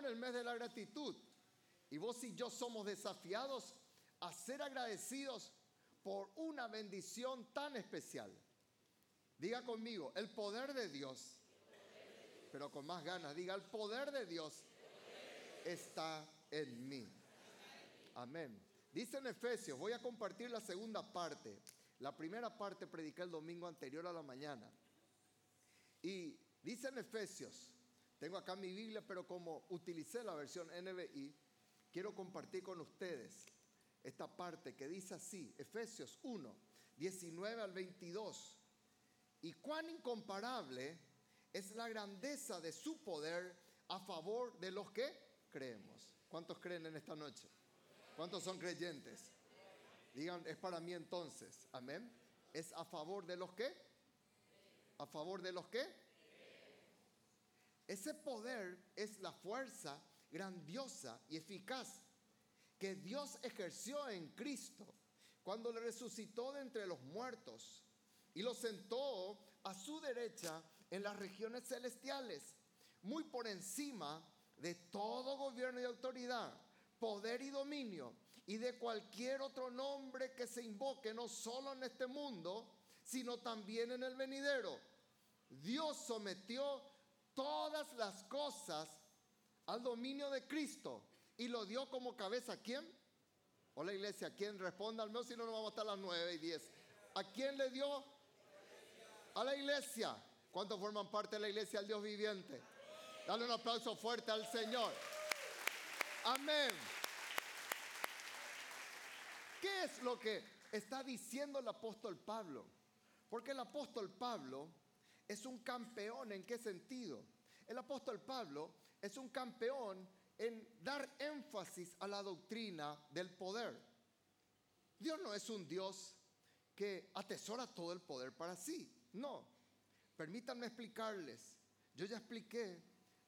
En el mes de la gratitud. Y vos y yo somos desafiados a ser agradecidos por una bendición tan especial. Diga conmigo, el poder de Dios, pero con más ganas, diga, el poder de Dios está en mí. Amén. Dice en Efesios, voy a compartir la segunda parte. La primera parte prediqué el domingo anterior a la mañana. Y dice en Efesios, tengo acá mi Biblia, pero como utilicé la versión NBI, quiero compartir con ustedes esta parte que dice así, Efesios 1, 19 al 22. Y cuán incomparable es la grandeza de su poder a favor de los que creemos. ¿Cuántos creen en esta noche? ¿Cuántos son creyentes? Digan, es para mí entonces. Amén. ¿Es a favor de los que? ¿A favor de los que? Ese poder es la fuerza grandiosa y eficaz que Dios ejerció en Cristo cuando le resucitó de entre los muertos y lo sentó a su derecha en las regiones celestiales, muy por encima de todo gobierno y autoridad, poder y dominio, y de cualquier otro nombre que se invoque, no solo en este mundo, sino también en el venidero. Dios sometió todas las cosas al dominio de Cristo y lo dio como cabeza. ¿A quién? Hola iglesia, ¿quién responda al menos si no nos vamos a estar las 9 y 10? ¿A quién le dio? A la iglesia. ¿Cuántos forman parte de la iglesia del Dios viviente? Dale un aplauso fuerte al Señor. Amén. ¿Qué es lo que está diciendo el apóstol Pablo? Porque el apóstol Pablo es un campeón. ¿En qué sentido? El apóstol Pablo es un campeón en dar énfasis a la doctrina del poder. Dios no es un Dios que atesora todo el poder para sí. No. Permítanme explicarles. Yo ya expliqué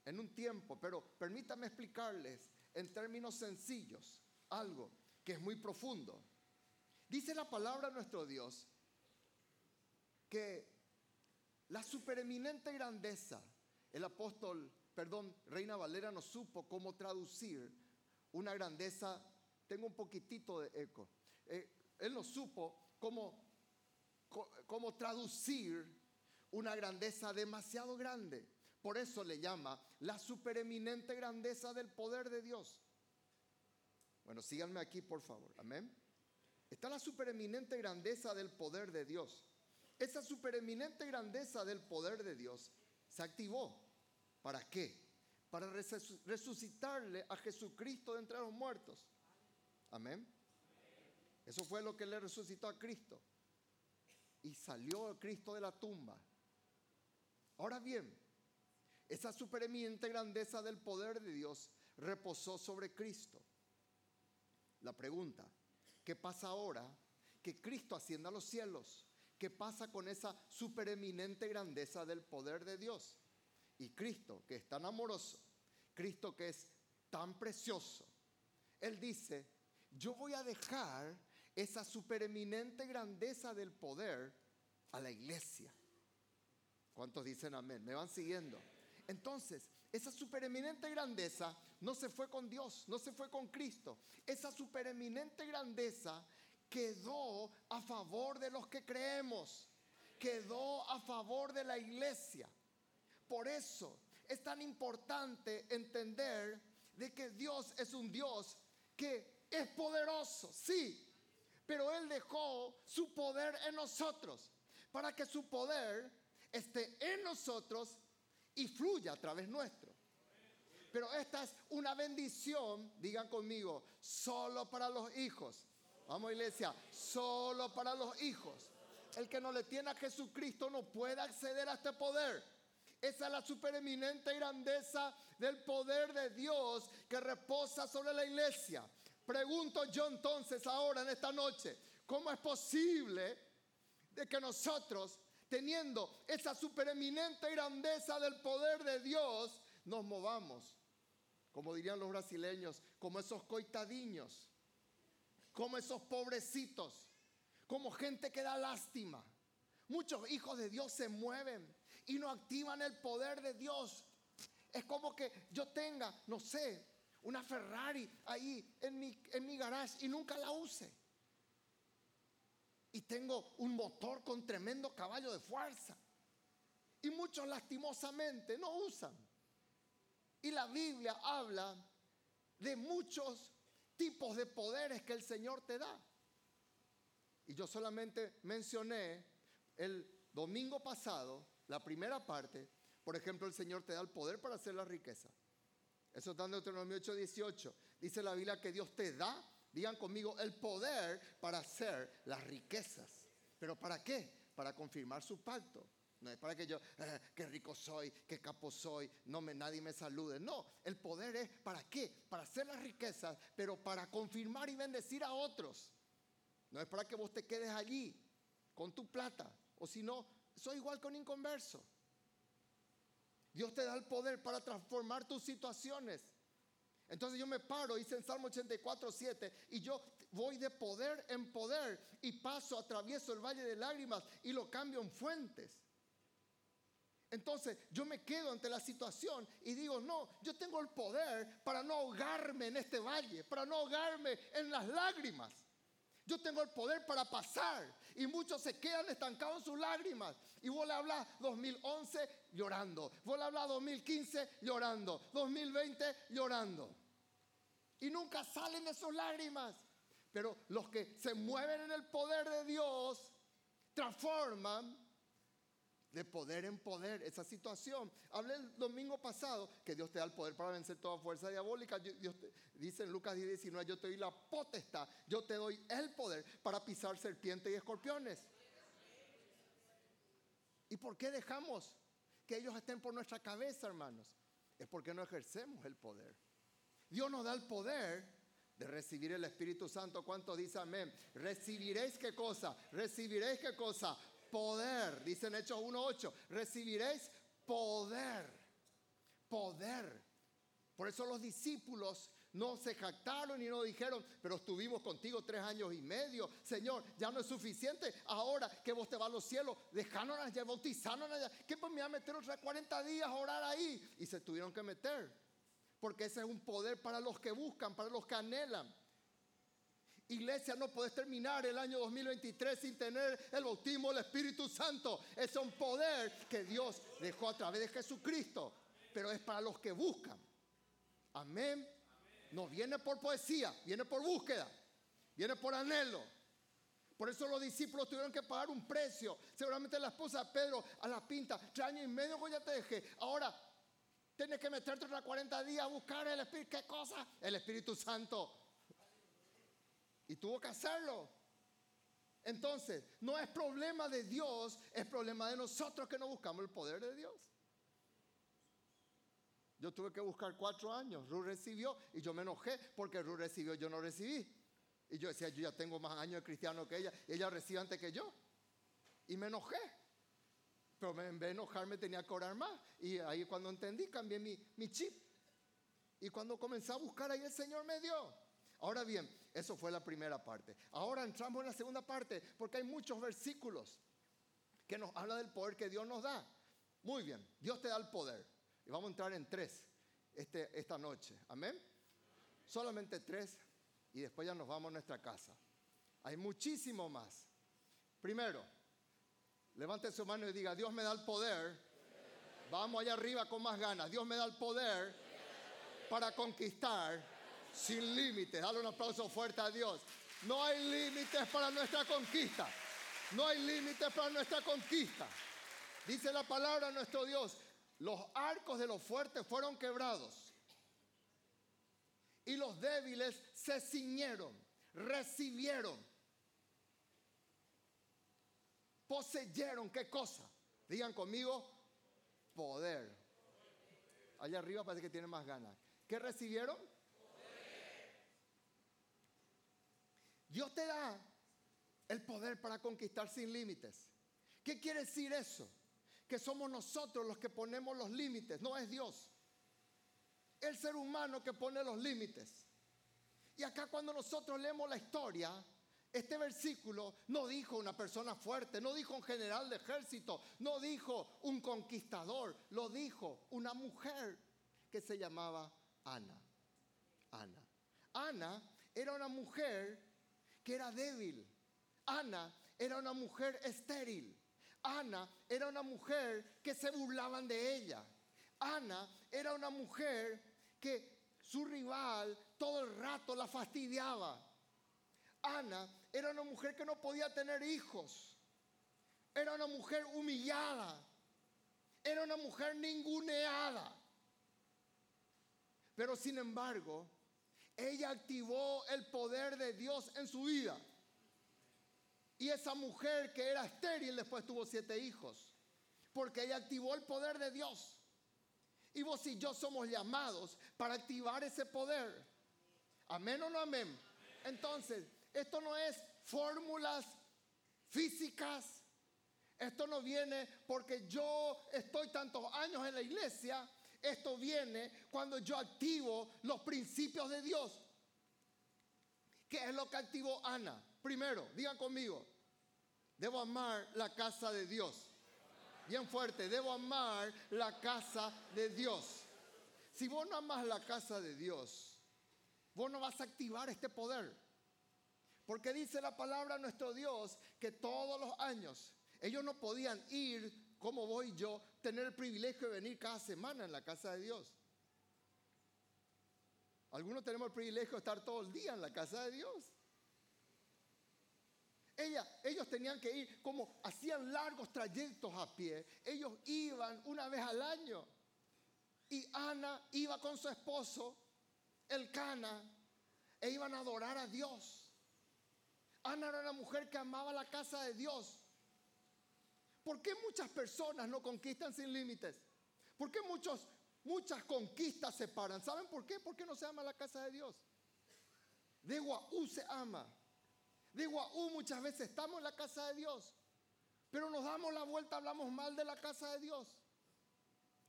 en un tiempo, pero permítanme explicarles en términos sencillos algo que es muy profundo. Dice la palabra de nuestro Dios que la supereminente grandeza, el apóstol perdón, Reina Valera no supo cómo traducir una grandeza, tengo un poquitito de eco, eh, él no supo cómo, cómo traducir una grandeza demasiado grande. Por eso le llama la supereminente grandeza del poder de Dios. Bueno, síganme aquí, por favor. Amén. Está la supereminente grandeza del poder de Dios. Esa supereminente grandeza del poder de Dios se activó ¿Para qué? Para resucitarle a Jesucristo de entre los muertos. Amén. Eso fue lo que le resucitó a Cristo. Y salió Cristo de la tumba. Ahora bien, esa supereminente grandeza del poder de Dios reposó sobre Cristo. La pregunta, ¿qué pasa ahora que Cristo ascienda a los cielos? ¿Qué pasa con esa supereminente grandeza del poder de Dios? Y Cristo, que es tan amoroso, Cristo que es tan precioso, Él dice, yo voy a dejar esa supereminente grandeza del poder a la iglesia. ¿Cuántos dicen amén? ¿Me van siguiendo? Entonces, esa supereminente grandeza no se fue con Dios, no se fue con Cristo. Esa supereminente grandeza quedó a favor de los que creemos, quedó a favor de la iglesia. Por eso es tan importante entender de que Dios es un Dios que es poderoso, sí, pero Él dejó su poder en nosotros para que su poder esté en nosotros y fluya a través nuestro. Pero esta es una bendición, digan conmigo, solo para los hijos. Vamos iglesia, solo para los hijos. El que no le tiene a Jesucristo no puede acceder a este poder. Esa es la supereminente grandeza del poder de Dios que reposa sobre la iglesia. Pregunto yo entonces ahora en esta noche, ¿cómo es posible de que nosotros, teniendo esa supereminente grandeza del poder de Dios, nos movamos, como dirían los brasileños, como esos coitadiños, como esos pobrecitos, como gente que da lástima? Muchos hijos de Dios se mueven y no activan el poder de Dios. Es como que yo tenga, no sé, una Ferrari ahí en mi, en mi garage y nunca la use. Y tengo un motor con tremendo caballo de fuerza. Y muchos lastimosamente no usan. Y la Biblia habla de muchos tipos de poderes que el Señor te da. Y yo solamente mencioné el domingo pasado, la primera parte, por ejemplo, el Señor te da el poder para hacer la riqueza. Eso está en Deuteronomio 8, 18. Dice la Biblia que Dios te da, digan conmigo, el poder para hacer las riquezas. ¿Pero para qué? Para confirmar su pacto. No es para que yo, eh, qué rico soy, qué capo soy, no me, nadie me salude. No, el poder es para qué? Para hacer las riquezas, pero para confirmar y bendecir a otros. No es para que vos te quedes allí con tu plata, o si no, soy igual con inconverso. Dios te da el poder para transformar tus situaciones. Entonces yo me paro, hice en Salmo 84, 7, y yo voy de poder en poder y paso, atravieso el valle de lágrimas y lo cambio en fuentes. Entonces yo me quedo ante la situación y digo, no, yo tengo el poder para no ahogarme en este valle, para no ahogarme en las lágrimas. Yo tengo el poder para pasar y muchos se quedan estancados en sus lágrimas. Y vos le hablas 2011 llorando, vos le hablas 2015 llorando, 2020 llorando. Y nunca salen de sus lágrimas. Pero los que se mueven en el poder de Dios transforman de poder en poder esa situación. Hablé el domingo pasado que Dios te da el poder para vencer toda fuerza diabólica. Dios dice en Lucas 10, 19, yo te doy la potestad, yo te doy el poder para pisar serpientes y escorpiones. ¿Y por qué dejamos que ellos estén por nuestra cabeza, hermanos? Es porque no ejercemos el poder. Dios nos da el poder de recibir el Espíritu Santo. ¿Cuántos dicen amén? Recibiréis qué cosa? Recibiréis qué cosa? Poder. Dice en Hechos 1.8, recibiréis poder. Poder. Por eso los discípulos no se jactaron y no dijeron, pero estuvimos contigo tres años y medio. Señor, ya no es suficiente. Ahora que vos te vas a los cielos, dejaron allá, bautizaron allá. ¿Qué pues me va a meter otros 40 días a orar ahí? Y se tuvieron que meter. Porque ese es un poder para los que buscan, para los que anhelan. Iglesia, no puedes terminar el año 2023 sin tener el bautismo del Espíritu Santo. Es un poder que Dios dejó a través de Jesucristo, pero es para los que buscan. Amén. No viene por poesía, viene por búsqueda, viene por anhelo. Por eso los discípulos tuvieron que pagar un precio. Seguramente la esposa de Pedro a la pinta, tres años y medio que ya te dejé. Ahora tienes que meterte otros 40 días a buscar el Espíritu. ¿Qué cosa? El Espíritu Santo. Y tuvo que hacerlo. Entonces, no es problema de Dios, es problema de nosotros que no buscamos el poder de Dios. Yo tuve que buscar cuatro años. Ruth recibió y yo me enojé porque Ruth recibió, yo no recibí. Y yo decía, yo ya tengo más años de cristiano que ella. Y ella recibe antes que yo. Y me enojé. Pero en vez de enojarme tenía que orar más. Y ahí cuando entendí, cambié mi, mi chip. Y cuando comencé a buscar, ahí el Señor me dio. Ahora bien, eso fue la primera parte. Ahora entramos en la segunda parte porque hay muchos versículos que nos hablan del poder que Dios nos da. Muy bien, Dios te da el poder. Y vamos a entrar en tres este, esta noche. Amén. Solamente tres y después ya nos vamos a nuestra casa. Hay muchísimo más. Primero, levante su mano y diga, Dios me da el poder. Vamos allá arriba con más ganas. Dios me da el poder para conquistar sin límites. Dale un aplauso fuerte a Dios. No hay límites para nuestra conquista. No hay límites para nuestra conquista. Dice la palabra nuestro Dios, los arcos de los fuertes fueron quebrados y los débiles se ciñeron, recibieron, poseyeron, ¿qué cosa? Digan conmigo, poder. Allá arriba parece que tiene más ganas. ¿Qué recibieron? Dios te da el poder para conquistar sin límites. ¿Qué quiere decir eso? Que somos nosotros los que ponemos los límites, no es Dios. El ser humano que pone los límites. Y acá cuando nosotros leemos la historia, este versículo no dijo una persona fuerte, no dijo un general de ejército, no dijo un conquistador, lo dijo una mujer que se llamaba Ana. Ana. Ana era una mujer que era débil. Ana era una mujer estéril. Ana era una mujer que se burlaban de ella. Ana era una mujer que su rival todo el rato la fastidiaba. Ana era una mujer que no podía tener hijos. Era una mujer humillada. Era una mujer ninguneada. Pero sin embargo, ella activó el poder de Dios en su vida. Y esa mujer que era estéril después tuvo siete hijos. Porque ella activó el poder de Dios. Y vos y yo somos llamados para activar ese poder. Amén o no amén. Entonces, esto no es fórmulas físicas. Esto no viene porque yo estoy tantos años en la iglesia. Esto viene cuando yo activo los principios de Dios. ¿Qué es lo que activó Ana? Primero, digan conmigo, debo amar la casa de Dios. Bien fuerte, debo amar la casa de Dios. Si vos no amas la casa de Dios, vos no vas a activar este poder. Porque dice la palabra nuestro Dios que todos los años ellos no podían ir como voy yo, tener el privilegio de venir cada semana en la casa de Dios. Algunos tenemos el privilegio de estar todo el día en la casa de Dios. ellos tenían que ir como hacían largos trayectos a pie. Ellos iban una vez al año. Y Ana iba con su esposo, el Cana, e iban a adorar a Dios. Ana era una mujer que amaba la casa de Dios. ¿Por qué muchas personas no conquistan sin límites? ¿Por qué muchos, muchas conquistas se paran? ¿Saben por qué? Porque no se ama la casa de Dios. De Guaú se ama. De Guaú muchas veces estamos en la casa de Dios, pero nos damos la vuelta, hablamos mal de la casa de Dios.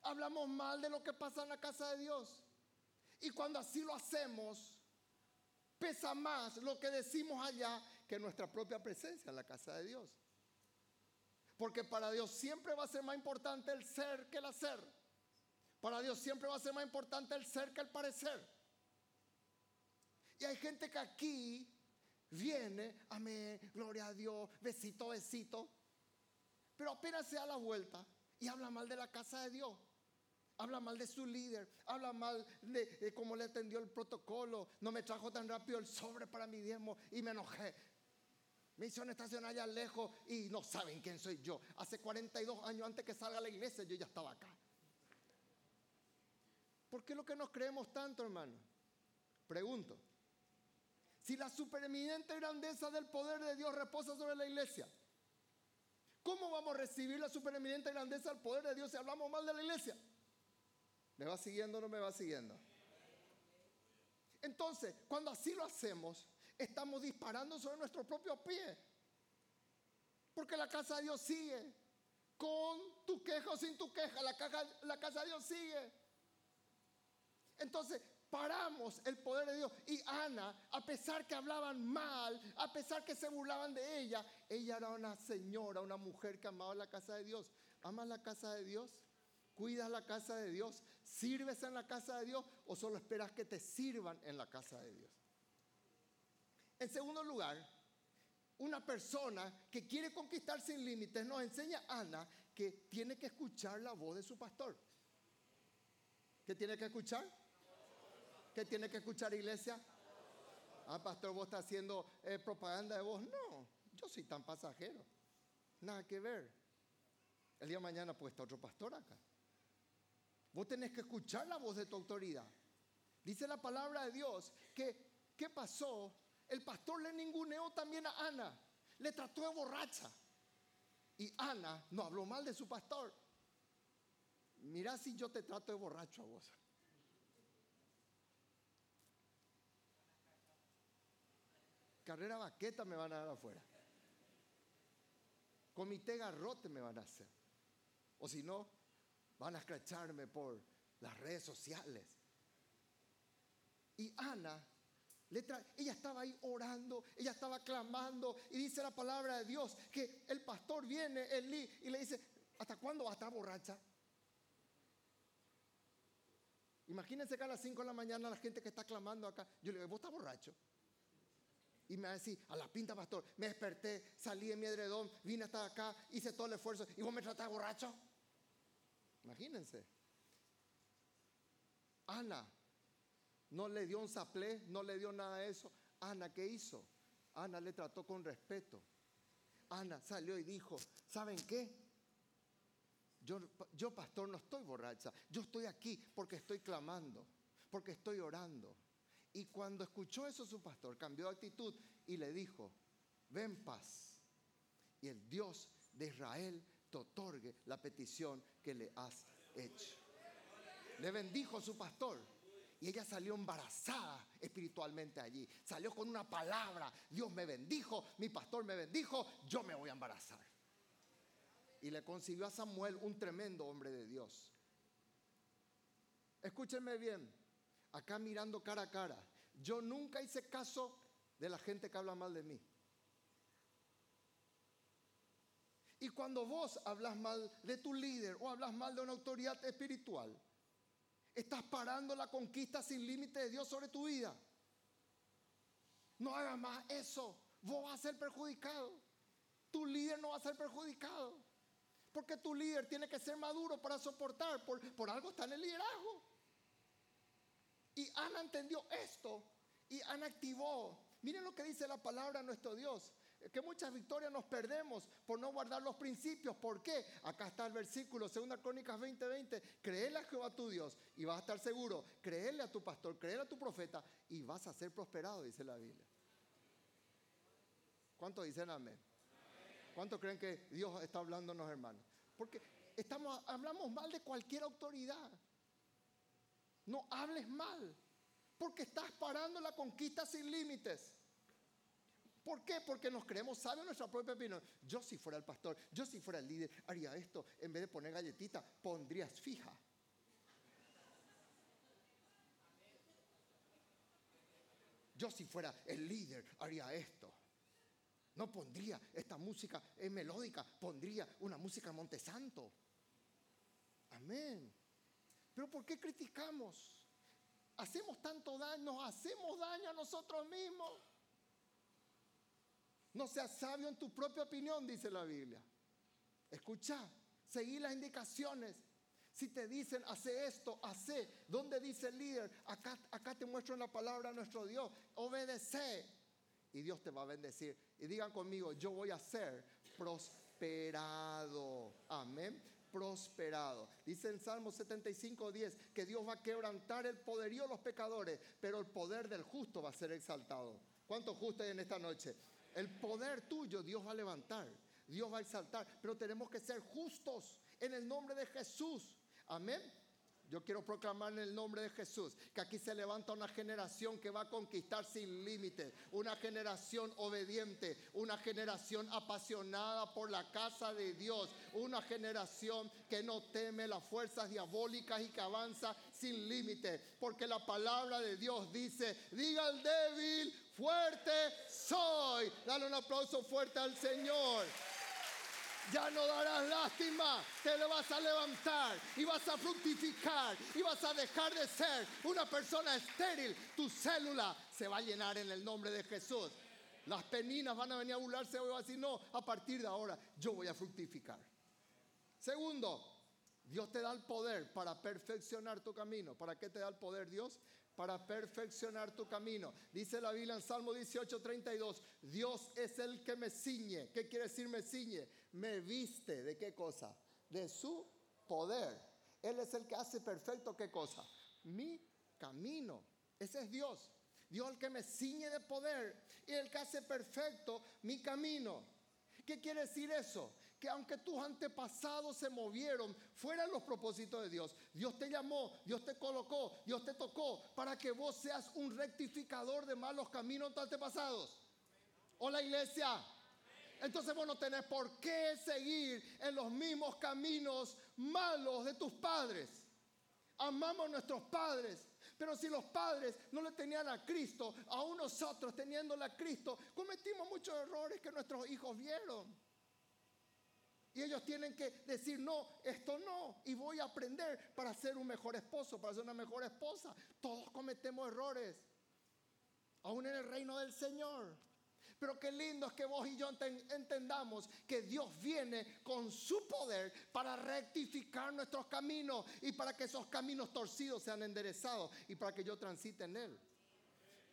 Hablamos mal de lo que pasa en la casa de Dios. Y cuando así lo hacemos, pesa más lo que decimos allá que nuestra propia presencia en la casa de Dios. Porque para Dios siempre va a ser más importante el ser que el hacer. Para Dios siempre va a ser más importante el ser que el parecer. Y hay gente que aquí viene, amén, gloria a Dios, besito, besito. Pero apenas se da la vuelta y habla mal de la casa de Dios. Habla mal de su líder, habla mal de, cómo le atendió el protocolo. No me trajo tan rápido el sobre para mi diezmo y me enojé. Me hicieron estacionar allá lejos y no saben quién soy yo. Hace 42 años antes que salga la iglesia yo ya estaba acá. ¿Por qué lo que nos creemos tanto, hermano? Pregunto. Si la supereminente grandeza del poder de Dios reposa sobre la iglesia, ¿cómo vamos a recibir la supereminente grandeza del poder de Dios si hablamos mal de la iglesia? ¿Me va siguiendo o no me va siguiendo? Entonces, cuando así lo hacemos, estamos disparando sobre nuestro propio pie. Porque la casa de Dios sigue. Con tu queja o sin tu queja, la, la casa de Dios sigue. Entonces, paramos el poder de Dios. Y Ana, a pesar que hablaban mal, a pesar que se burlaban de ella, ella era una señora, una mujer que amaba la casa de Dios. ¿Amas la casa de Dios? ¿Cuidas la casa de Dios? ¿Sirves en la casa de Dios o solo esperas que te sirvan en la casa de Dios? En segundo lugar, una persona que quiere conquistar sin límites nos enseña Ana que tiene que escuchar la voz de su pastor. ¿Qué tiene que escuchar? ¿Qué tiene que escuchar iglesia? Ah, pastor, vos estás haciendo eh, propaganda de vos. No, yo soy tan pasajero. Nada que ver. El día de mañana puede estar otro pastor acá. Vos tenés que escuchar la voz de tu autoridad. Dice la palabra de Dios que, ¿qué pasó el pastor le ninguneó también a Ana, le trató de borracha. Y Ana no habló mal de su pastor. Mira si yo te trato de borracho a vos. Carrera baqueta me van a dar afuera. Comité garrote me van a hacer. O si no, van a escracharme por las redes sociales. Y Ana ella estaba ahí orando, ella estaba clamando y dice la palabra de Dios que el pastor viene, Elí, y le dice, ¿hasta cuándo va a estar borracha? Imagínense que a las 5 de la mañana la gente que está clamando acá, yo le digo, vos estás borracho. Y me va a decir, a la pinta, pastor, me desperté, salí de mi edredón, vine hasta acá, hice todo el esfuerzo y vos me tratás borracho. Imagínense. Ana no le dio un saplé, no le dio nada de eso. Ana, ¿qué hizo? Ana le trató con respeto. Ana salió y dijo, ¿saben qué? Yo, yo, pastor, no estoy borracha. Yo estoy aquí porque estoy clamando, porque estoy orando. Y cuando escuchó eso su pastor, cambió de actitud y le dijo, ven paz. Y el Dios de Israel te otorgue la petición que le has hecho. Le bendijo su pastor. Y ella salió embarazada espiritualmente allí. Salió con una palabra. Dios me bendijo, mi pastor me bendijo, yo me voy a embarazar. Y le concibió a Samuel un tremendo hombre de Dios. Escúchenme bien, acá mirando cara a cara, yo nunca hice caso de la gente que habla mal de mí. Y cuando vos hablas mal de tu líder o hablas mal de una autoridad espiritual, Estás parando la conquista sin límite de Dios sobre tu vida. No hagas más eso. Vos vas a ser perjudicado. Tu líder no va a ser perjudicado. Porque tu líder tiene que ser maduro para soportar. Por, por algo está en el liderazgo. Y Ana entendió esto. Y Ana activó. Miren lo que dice la palabra de nuestro Dios que muchas victorias nos perdemos por no guardar los principios. ¿Por qué? Acá está el versículo, 2 Crónicas 20:20. 20, créele a Jehová tu Dios y vas a estar seguro. Créele a tu pastor, créele a tu profeta y vas a ser prosperado, dice la Biblia. ¿Cuántos dicen amén? ¿Cuántos creen que Dios está hablándonos, hermanos? Porque estamos, hablamos mal de cualquier autoridad. No hables mal, porque estás parando la conquista sin límites. ¿Por qué? Porque nos creemos sabios nuestra propia opinión. Yo si fuera el pastor, yo si fuera el líder, haría esto. En vez de poner galletita, pondrías fija. Yo si fuera el líder, haría esto. No pondría esta música en melódica, pondría una música Montesanto. Amén. Pero ¿por qué criticamos? Hacemos tanto daño, hacemos daño a nosotros mismos. No seas sabio en tu propia opinión, dice la Biblia. Escucha, seguí las indicaciones. Si te dicen, hace esto, hace. ¿Dónde dice el líder? Acá, te muestro en la palabra nuestro Dios. Obedece. Y Dios te va a bendecir. Y digan conmigo, yo voy a ser prosperado. Amén. Prosperado. Dice en Salmo 75, 10 que Dios va a quebrantar el poderío de los pecadores, pero el poder del justo va a ser exaltado. ¿Cuántos justos hay en esta noche? El poder tuyo Dios va a levantar, Dios va a exaltar, pero tenemos que ser justos en el nombre de Jesús. Amén. Yo quiero proclamar en el nombre de Jesús que aquí se levanta una generación que va a conquistar sin límites, una generación obediente, una generación apasionada por la casa de Dios, una generación que no teme las fuerzas diabólicas y que avanza sin límites, porque la palabra de Dios dice, diga al débil, fuerte soy. Dale un aplauso fuerte al Señor. Ya no darás lástima, te lo vas a levantar y vas a fructificar y vas a dejar de ser una persona estéril. Tu célula se va a llenar en el nombre de Jesús. Las peninas van a venir a burlarse hoy y a decir, no, a partir de ahora yo voy a fructificar. Segundo, Dios te da el poder para perfeccionar tu camino. ¿Para qué te da el poder Dios? Para perfeccionar tu camino. Dice la Biblia en Salmo 18, 32, Dios es el que me ciñe. ¿Qué quiere decir me ciñe? Me viste de qué cosa? De su poder. Él es el que hace perfecto qué cosa? Mi camino. Ese es Dios. Dios el que me ciñe de poder y el que hace perfecto mi camino. ¿Qué quiere decir eso? Que aunque tus antepasados se movieron fueran los propósitos de Dios, Dios te llamó, Dios te colocó, Dios te tocó para que vos seas un rectificador de malos caminos de tus antepasados. Hola iglesia. Entonces vos no tenés por qué seguir en los mismos caminos malos de tus padres. Amamos a nuestros padres, pero si los padres no le tenían a Cristo, aún nosotros teniéndole a Cristo, cometimos muchos errores que nuestros hijos vieron. Y ellos tienen que decir, no, esto no. Y voy a aprender para ser un mejor esposo, para ser una mejor esposa. Todos cometemos errores. Aún en el reino del Señor. Pero qué lindo es que vos y yo entendamos que Dios viene con su poder para rectificar nuestros caminos y para que esos caminos torcidos sean enderezados y para que yo transite en Él.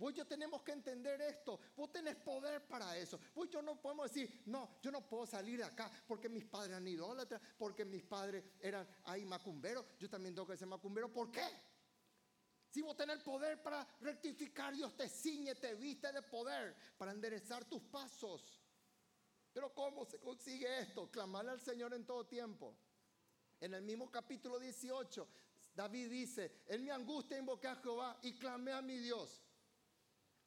Vos yo tenemos que entender esto. Vos tenés poder para eso. Vos yo no podemos decir, no, yo no puedo salir de acá porque mis padres eran idólatras, porque mis padres eran ahí macumberos. Yo también tengo que ser macumbero. ¿Por qué? Si vos tenés poder para rectificar, Dios te ciñe, te viste de poder para enderezar tus pasos. Pero ¿cómo se consigue esto? Clamarle al Señor en todo tiempo. En el mismo capítulo 18, David dice, en mi angustia invoqué a Jehová y clamé a mi Dios.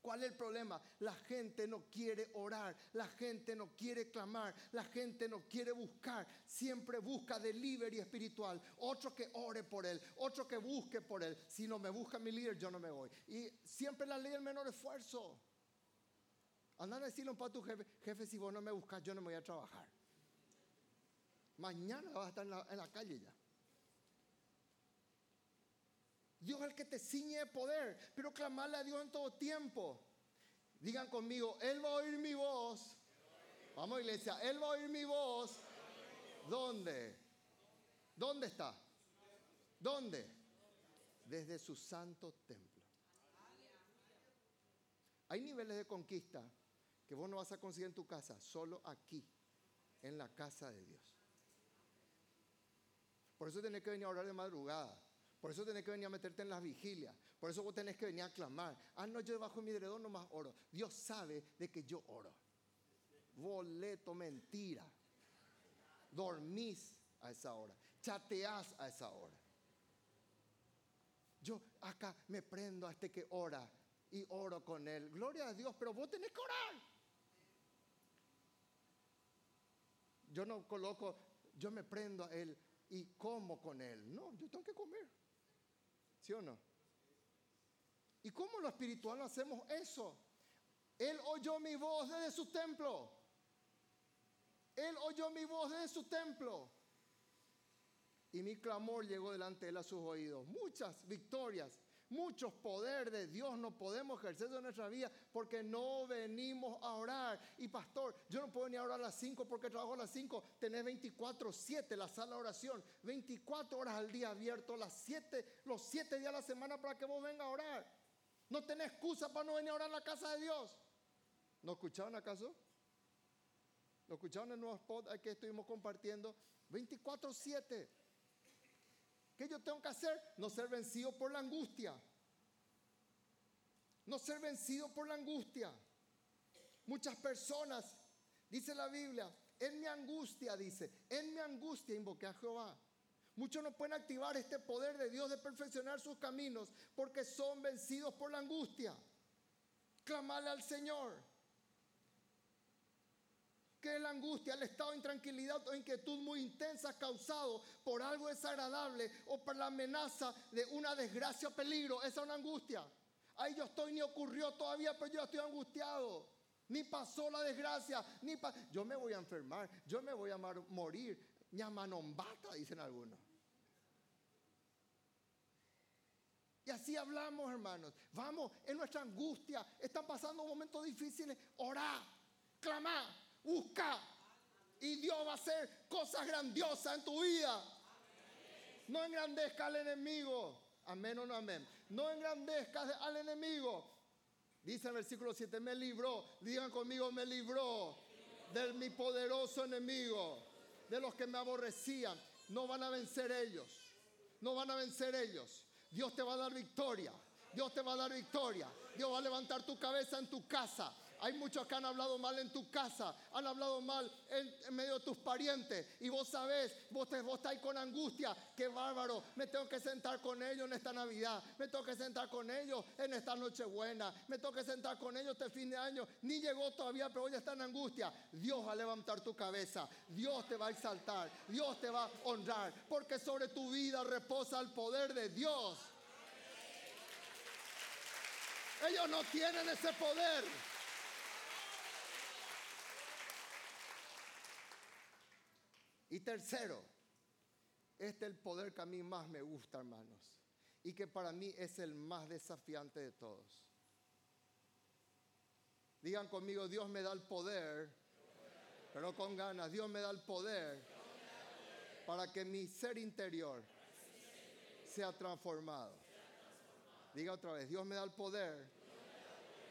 ¿Cuál es el problema? La gente no quiere orar, la gente no quiere clamar, la gente no quiere buscar. Siempre busca delivery espiritual. Otro que ore por él, otro que busque por él. Si no me busca mi líder, yo no me voy. Y siempre la ley del menor esfuerzo. Andar a decirle a tu jefe, jefe, si vos no me buscas, yo no me voy a trabajar. Mañana vas a estar en la calle ya. Dios es el que te ciñe de poder, pero clamarle a Dios en todo tiempo. Digan conmigo, Él va a oír mi voz. Vamos iglesia, Él va a oír mi voz. ¿Dónde? ¿Dónde está? ¿Dónde? Desde su santo templo. Hay niveles de conquista que vos no vas a conseguir en tu casa, solo aquí, en la casa de Dios. Por eso tenés que venir a orar de madrugada. Por eso tenés que venir a meterte en las vigilias. Por eso vos tenés que venir a clamar. Ah, no, yo debajo de mi no nomás oro. Dios sabe de que yo oro. Boleto, mentira. Dormís a esa hora. Chateás a esa hora. Yo acá me prendo a este que ora y oro con él. Gloria a Dios, pero vos tenés que orar. Yo no coloco, yo me prendo a él y como con él. No, yo tengo que comer. ¿Sí o no? ¿Y cómo lo espiritual no hacemos eso? Él oyó mi voz desde su templo. Él oyó mi voz desde su templo. Y mi clamor llegó delante de él a sus oídos. Muchas victorias muchos poder de Dios no podemos ejercer en nuestra vida porque no venimos a orar. Y pastor, yo no puedo venir a orar a las 5 porque trabajo a las 5. Tenés 24, 7 la sala de oración. 24 horas al día abierto, las 7, los 7 días a la semana para que vos vengas a orar. No tenés excusa para no venir a orar a la casa de Dios. ¿No escucharon acaso? ¿Lo escucharon el nuevo spot que estuvimos compartiendo? 24-7. ¿Qué yo tengo que hacer? No ser vencido por la angustia. No ser vencido por la angustia. Muchas personas, dice la Biblia, en mi angustia, dice, en mi angustia invoqué a Jehová. Muchos no pueden activar este poder de Dios de perfeccionar sus caminos porque son vencidos por la angustia. Clamarle al Señor que la angustia, el estado de intranquilidad o inquietud muy intensa causado por algo desagradable o por la amenaza de una desgracia o peligro. Esa es una angustia. Ahí yo estoy, ni ocurrió todavía, pero yo estoy angustiado. Ni pasó la desgracia, ni yo me voy a enfermar, yo me voy a morir. Ñamanombata, dicen algunos. Y así hablamos, hermanos. Vamos, en nuestra angustia, están pasando momentos difíciles. Orá, clamá, Busca. Y Dios va a hacer cosas grandiosas en tu vida. No engrandezca al enemigo. Amén o no amén. No engrandezca al enemigo. Dice el versículo 7, me libró. Digan conmigo, me libró de mi poderoso enemigo. De los que me aborrecían. No van a vencer ellos. No van a vencer ellos. Dios te va a dar victoria. Dios te va a dar victoria. Dios va a levantar tu cabeza en tu casa. Hay muchos que han hablado mal en tu casa, han hablado mal en, medio de tus parientes. Y vos sabés, vos, te, vos estáis con angustia. Qué bárbaro. Me tengo que sentar con ellos en esta Navidad. Me tengo que sentar con ellos en esta Nochebuena. Me tengo que sentar con ellos este fin de año. Ni llegó todavía, pero hoy está en angustia. Dios va a levantar tu cabeza. Dios te va a exaltar. Dios te va a honrar. Porque sobre tu vida reposa el poder de Dios. Ellos no tienen ese poder. Y tercero, este es el poder que a mí más me gusta, hermanos, y que para mí es el más desafiante de todos. Digan conmigo, Dios me da el poder, pero con ganas, Dios me da el poder para que mi ser interior sea transformado. Diga otra vez, Dios me da el poder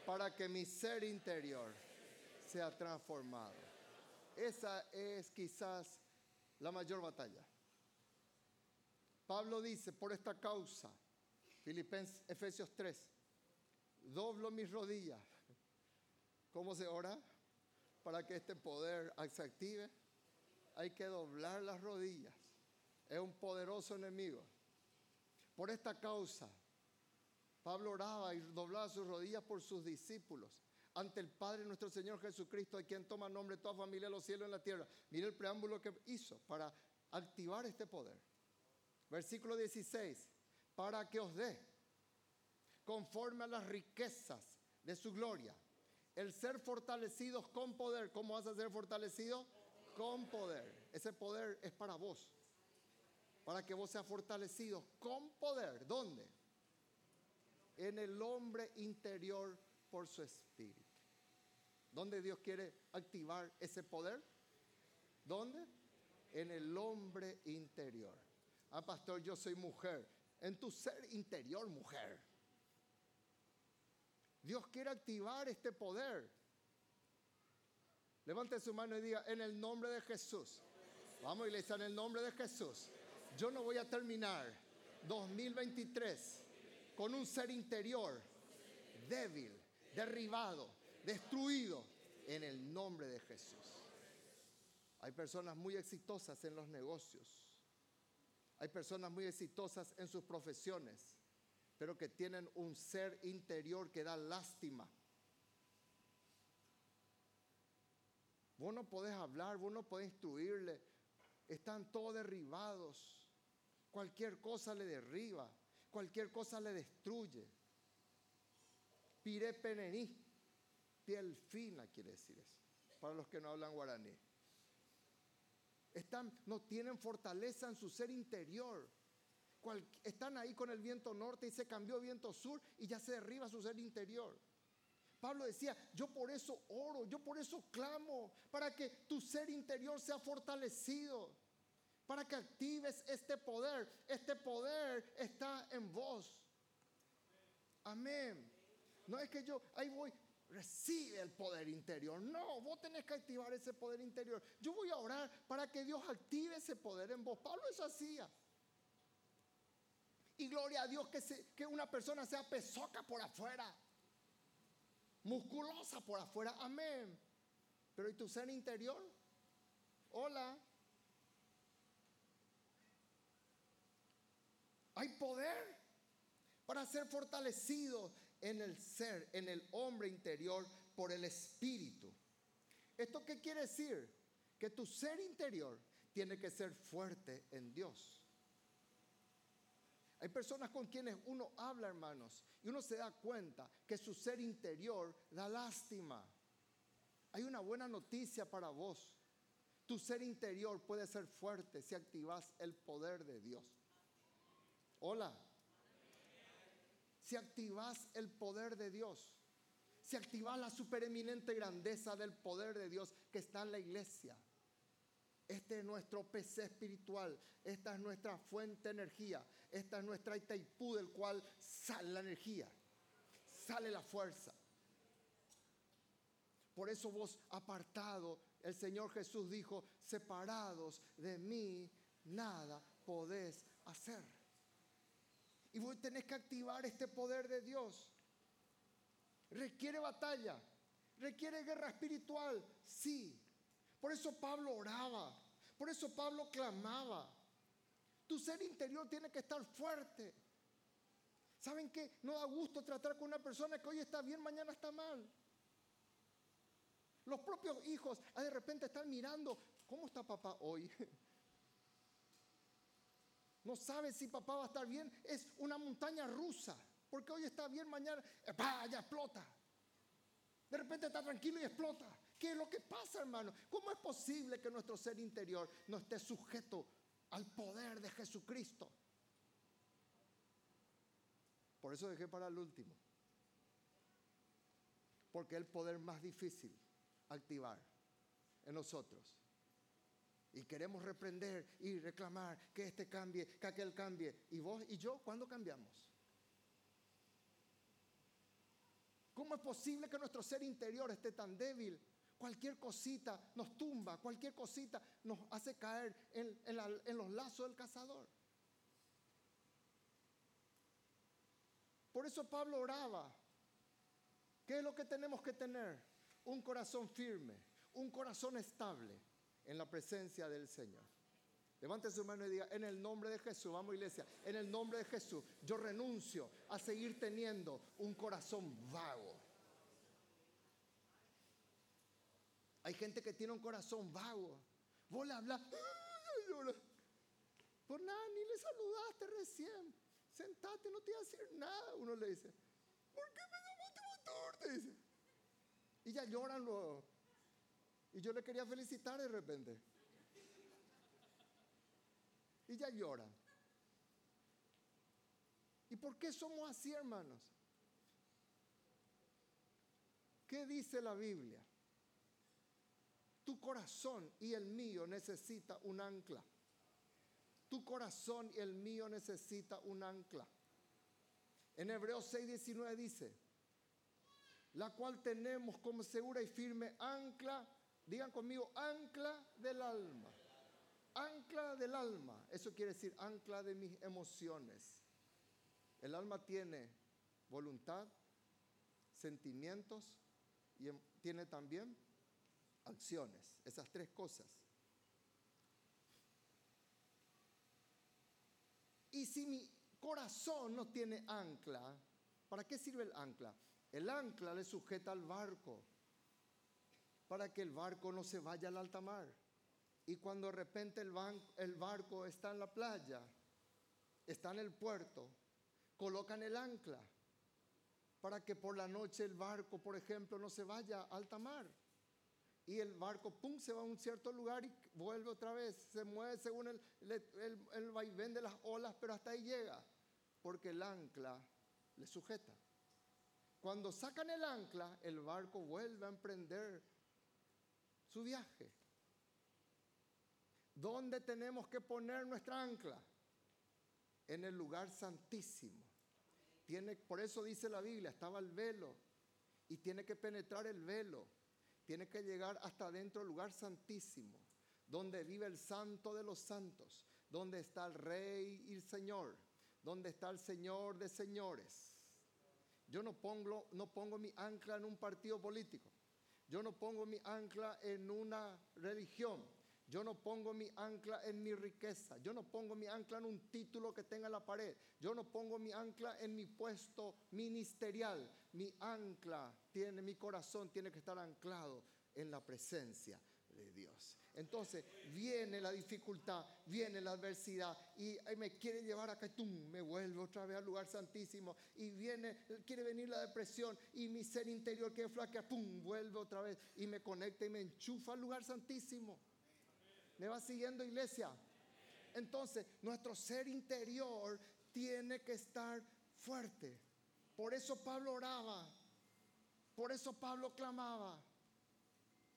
para que mi ser interior sea transformado. Esa es quizás la mayor batalla. Pablo dice, por esta causa, Filipenses, Efesios 3, doblo mis rodillas. ¿Cómo se ora? Para que este poder se active, hay que doblar las rodillas. Es un poderoso enemigo. Por esta causa, Pablo oraba y doblaba sus rodillas por sus discípulos ante el Padre nuestro Señor Jesucristo, de quien toma nombre toda familia de los cielos y en la tierra. Mire el preámbulo que hizo para activar este poder. Versículo 16, para que os dé, conforme a las riquezas de su gloria, el ser fortalecidos con poder. ¿Cómo vas a ser fortalecido? Con poder. Ese poder es para vos. Para que vos seas fortalecido con poder. ¿Dónde? En el hombre interior por su espíritu. ¿Dónde Dios quiere activar ese poder? ¿Dónde? En el hombre interior. Ah, pastor, yo soy mujer. En tu ser interior, mujer. Dios quiere activar este poder. Levante su mano y diga, en el nombre de Jesús. Vamos, iglesia, en el nombre de Jesús. Yo no voy a terminar 2023 con un ser interior débil, derribado, destruido, en el nombre de Jesús. Hay personas muy exitosas en los negocios hay personas muy exitosas en sus profesiones, pero que tienen un ser interior que da lástima. Vos no podés hablar, vos no podés instruirle. Están todos derribados. Cualquier cosa le derriba, cualquier cosa le destruye. Pire penení, piel fina quiere decir eso, para los que no hablan guaraní. Están, no tienen fortaleza en su ser interior. están ahí con el viento norte y se cambió viento sur y ya se derriba su ser interior. Pablo decía, yo por eso oro, yo por eso clamo, para que tu ser interior sea fortalecido, para que actives este poder. Este poder está en vos. Amén. No es que yo, ahí voy, recibe el poder interior. No, vos tenés que activar ese poder interior. Yo voy a orar para que Dios active ese poder en vos. Pablo eso hacía. Y gloria a Dios que, que una persona sea pesoca por afuera, musculosa por afuera. Amén. Pero ¿y tu ser interior? Hola. Hay poder para ser fortalecido en el ser, en el hombre interior por el Espíritu. ¿Esto qué quiere decir? Que tu ser interior tiene que ser fuerte en Dios. Hay personas con quienes uno habla, hermanos, y uno se da cuenta que su ser interior da lástima. Hay una buena noticia para vos. Tu ser interior puede ser fuerte si activas el poder de Dios. Hola si activas el poder de Dios, si activas la supereminente grandeza del poder de Dios que está en la iglesia. Este es nuestro PC espiritual, esta es nuestra fuente de energía, esta es nuestra Itaipú del cual sale la energía, sale la fuerza. Por eso vos apartado, el Señor Jesús dijo, separados de mí, nada podés hacer. Y vos tenés que activar este poder de Dios. Requiere batalla, requiere guerra espiritual, sí. Por eso Pablo oraba, por eso Pablo clamaba. Tu ser interior tiene que estar fuerte. ¿Saben qué? No da gusto tratar con una persona que hoy está bien, mañana está mal. Los propios hijos ah, de repente están mirando, ¿cómo está papá hoy? no sabe si papá va a estar bien, es una montaña rusa, porque hoy está bien, mañana ya explota. De repente está tranquilo y explota. ¿Qué es lo que pasa, hermano? ¿Cómo es posible que nuestro ser interior no esté sujeto al poder de Jesucristo? Por eso dejé para el último. Porque es el poder más difícil activar en nosotros. Y queremos reprender y reclamar que este cambie, que aquel cambie. ¿Y vos y yo cuándo cambiamos? ¿Cómo es posible que nuestro ser interior esté tan débil? Cualquier cosita nos tumba, cualquier cosita nos hace caer en, en los lazos del cazador. Por eso Pablo oraba. ¿Qué es lo que tenemos que tener? Un corazón firme, un corazón estable en la presencia del Señor. Levante su mano y diga, en el nombre de Jesús, vamos iglesia, en el nombre de Jesús, yo renuncio a seguir teniendo un corazón vago. Hay gente que tiene un corazón vago. Vos le hablas, por nada, ni le saludaste recién. Sentate, no te voy a decir nada. Uno le dice, ¿por qué me llamaste motor? Te. Y ya lloran luego. Y yo le quería felicitar de repente. Y ya llora. ¿Y por qué somos así, hermanos? ¿Qué dice la Biblia? Tu corazón y el mío necesita un ancla. Tu corazón y el mío necesita un ancla. En Hebreos 6:19 dice, la cual tenemos como segura y firme ancla, digan conmigo, ancla del alma. Ancla del alma, eso quiere decir ancla de mis emociones. El alma tiene voluntad, sentimientos y em, tiene también acciones, esas tres cosas. Y si mi corazón no tiene ancla, ¿para qué sirve el ancla? El ancla le sujeta al barco para que el barco no se vaya al alta mar. Y cuando de repente el, el barco está en la playa, está en el puerto, colocan el ancla para que por la noche el barco, por ejemplo, no se vaya a alta mar. Y el barco, pum, se va a un cierto lugar y vuelve otra vez. Se mueve según el, el, el vaivén de las olas, pero hasta ahí llega. Porque el ancla le sujeta. Cuando sacan el ancla, el barco vuelve a emprender su viaje. ¿Dónde tenemos que poner nuestra ancla? En el lugar santísimo. Tiene, por eso dice la Biblia, estaba el velo y tiene que penetrar el velo. Tiene que llegar hasta dentro del lugar santísimo, donde vive el santo de los santos, donde está el rey y el señor, donde está el señor de señores yo no pongo, no pongo mi ancla en un partido político. Yo no pongo mi ancla en una religión. Yo no pongo mi ancla en mi riqueza. Yo no pongo mi ancla en un título que tenga en la pared. Yo no pongo mi ancla en mi puesto ministerial. Mi ancla tiene, mi corazón tiene que estar anclado en la presencia de Dios. Entonces viene la dificultad, viene la adversidad y me quiere llevar acá, ¡tum! me vuelve otra vez al lugar santísimo y viene, quiere venir la depresión y mi ser interior que flaquea, ¡pum! vuelve otra vez y me conecta y me enchufa al lugar santísimo. ¿Me va siguiendo iglesia? Entonces nuestro ser interior tiene que estar fuerte. Por eso Pablo oraba, por eso Pablo clamaba.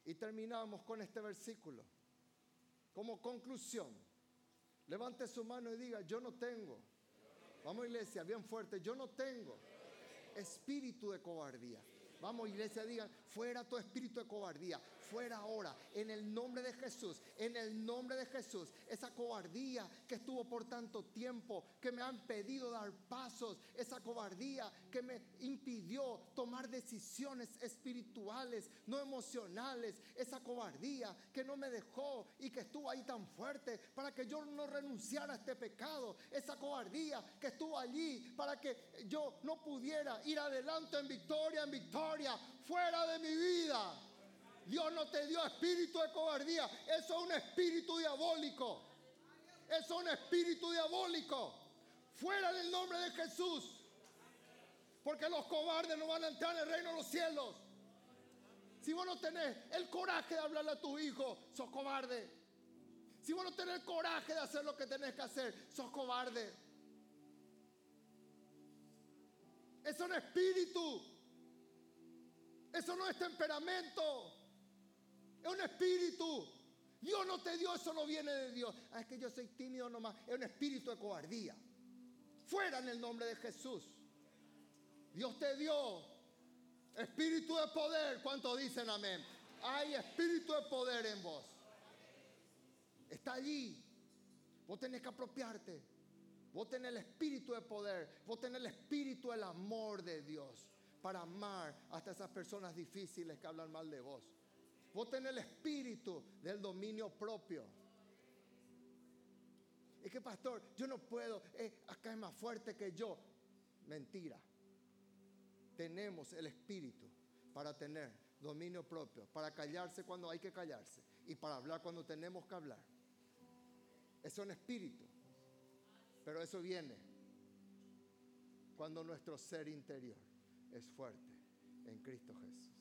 Y terminamos con este versículo. Como conclusión, levante su mano y diga, yo no tengo, vamos iglesia, bien fuerte, yo no tengo espíritu de cobardía. Vamos iglesia, digan, fuera tu espíritu de cobardía, fuera ahora, en el nombre de Jesús, en el nombre de Jesús. Esa cobardía que estuvo por tanto tiempo, que me han pedido dar pasos, esa cobardía que me impidió tomar decisiones espirituales, no emocionales, esa cobardía que no me dejó y que estuvo ahí tan fuerte para que yo no renunciara a este pecado, esa cobardía que estuvo allí para que yo no pudiera ir adelante en victoria, en victoria, fuera de mi vida. Dios no te dio espíritu de cobardía. Eso es un espíritu diabólico. Eso es un espíritu diabólico. Fuera del nombre de Jesús. Porque los cobardes no van a entrar en el reino de los cielos. Si vos no tenés el coraje de hablarle a tu hijo, sos cobarde. Si vos no tenés el coraje de hacer lo que tenés que hacer, sos cobarde. Es espíritu. Eso no es temperamento. Es un espíritu. Dios no te dio, eso no viene de Dios. Ah, es que yo soy tímido nomás. Es un espíritu de cobardía. Fuera en el nombre de Jesús. Dios te dio espíritu de poder. ¿Cuántos dicen amén? Hay espíritu de poder en vos. Está allí. Vos tenés que apropiarte. Vos tenés el espíritu de poder. Vos tenés el espíritu del amor de Dios para amar hasta esas personas difíciles que hablan mal de vos. Vos tenés el espíritu del dominio propio. Es que, pastor, yo no puedo. Eh, acá es más fuerte que yo. Mentira. Tenemos el espíritu para tener dominio propio, para callarse cuando hay que callarse y para hablar cuando tenemos que hablar. Es un espíritu. Pero eso viene cuando nuestro ser interior es fuerte en Cristo Jesús.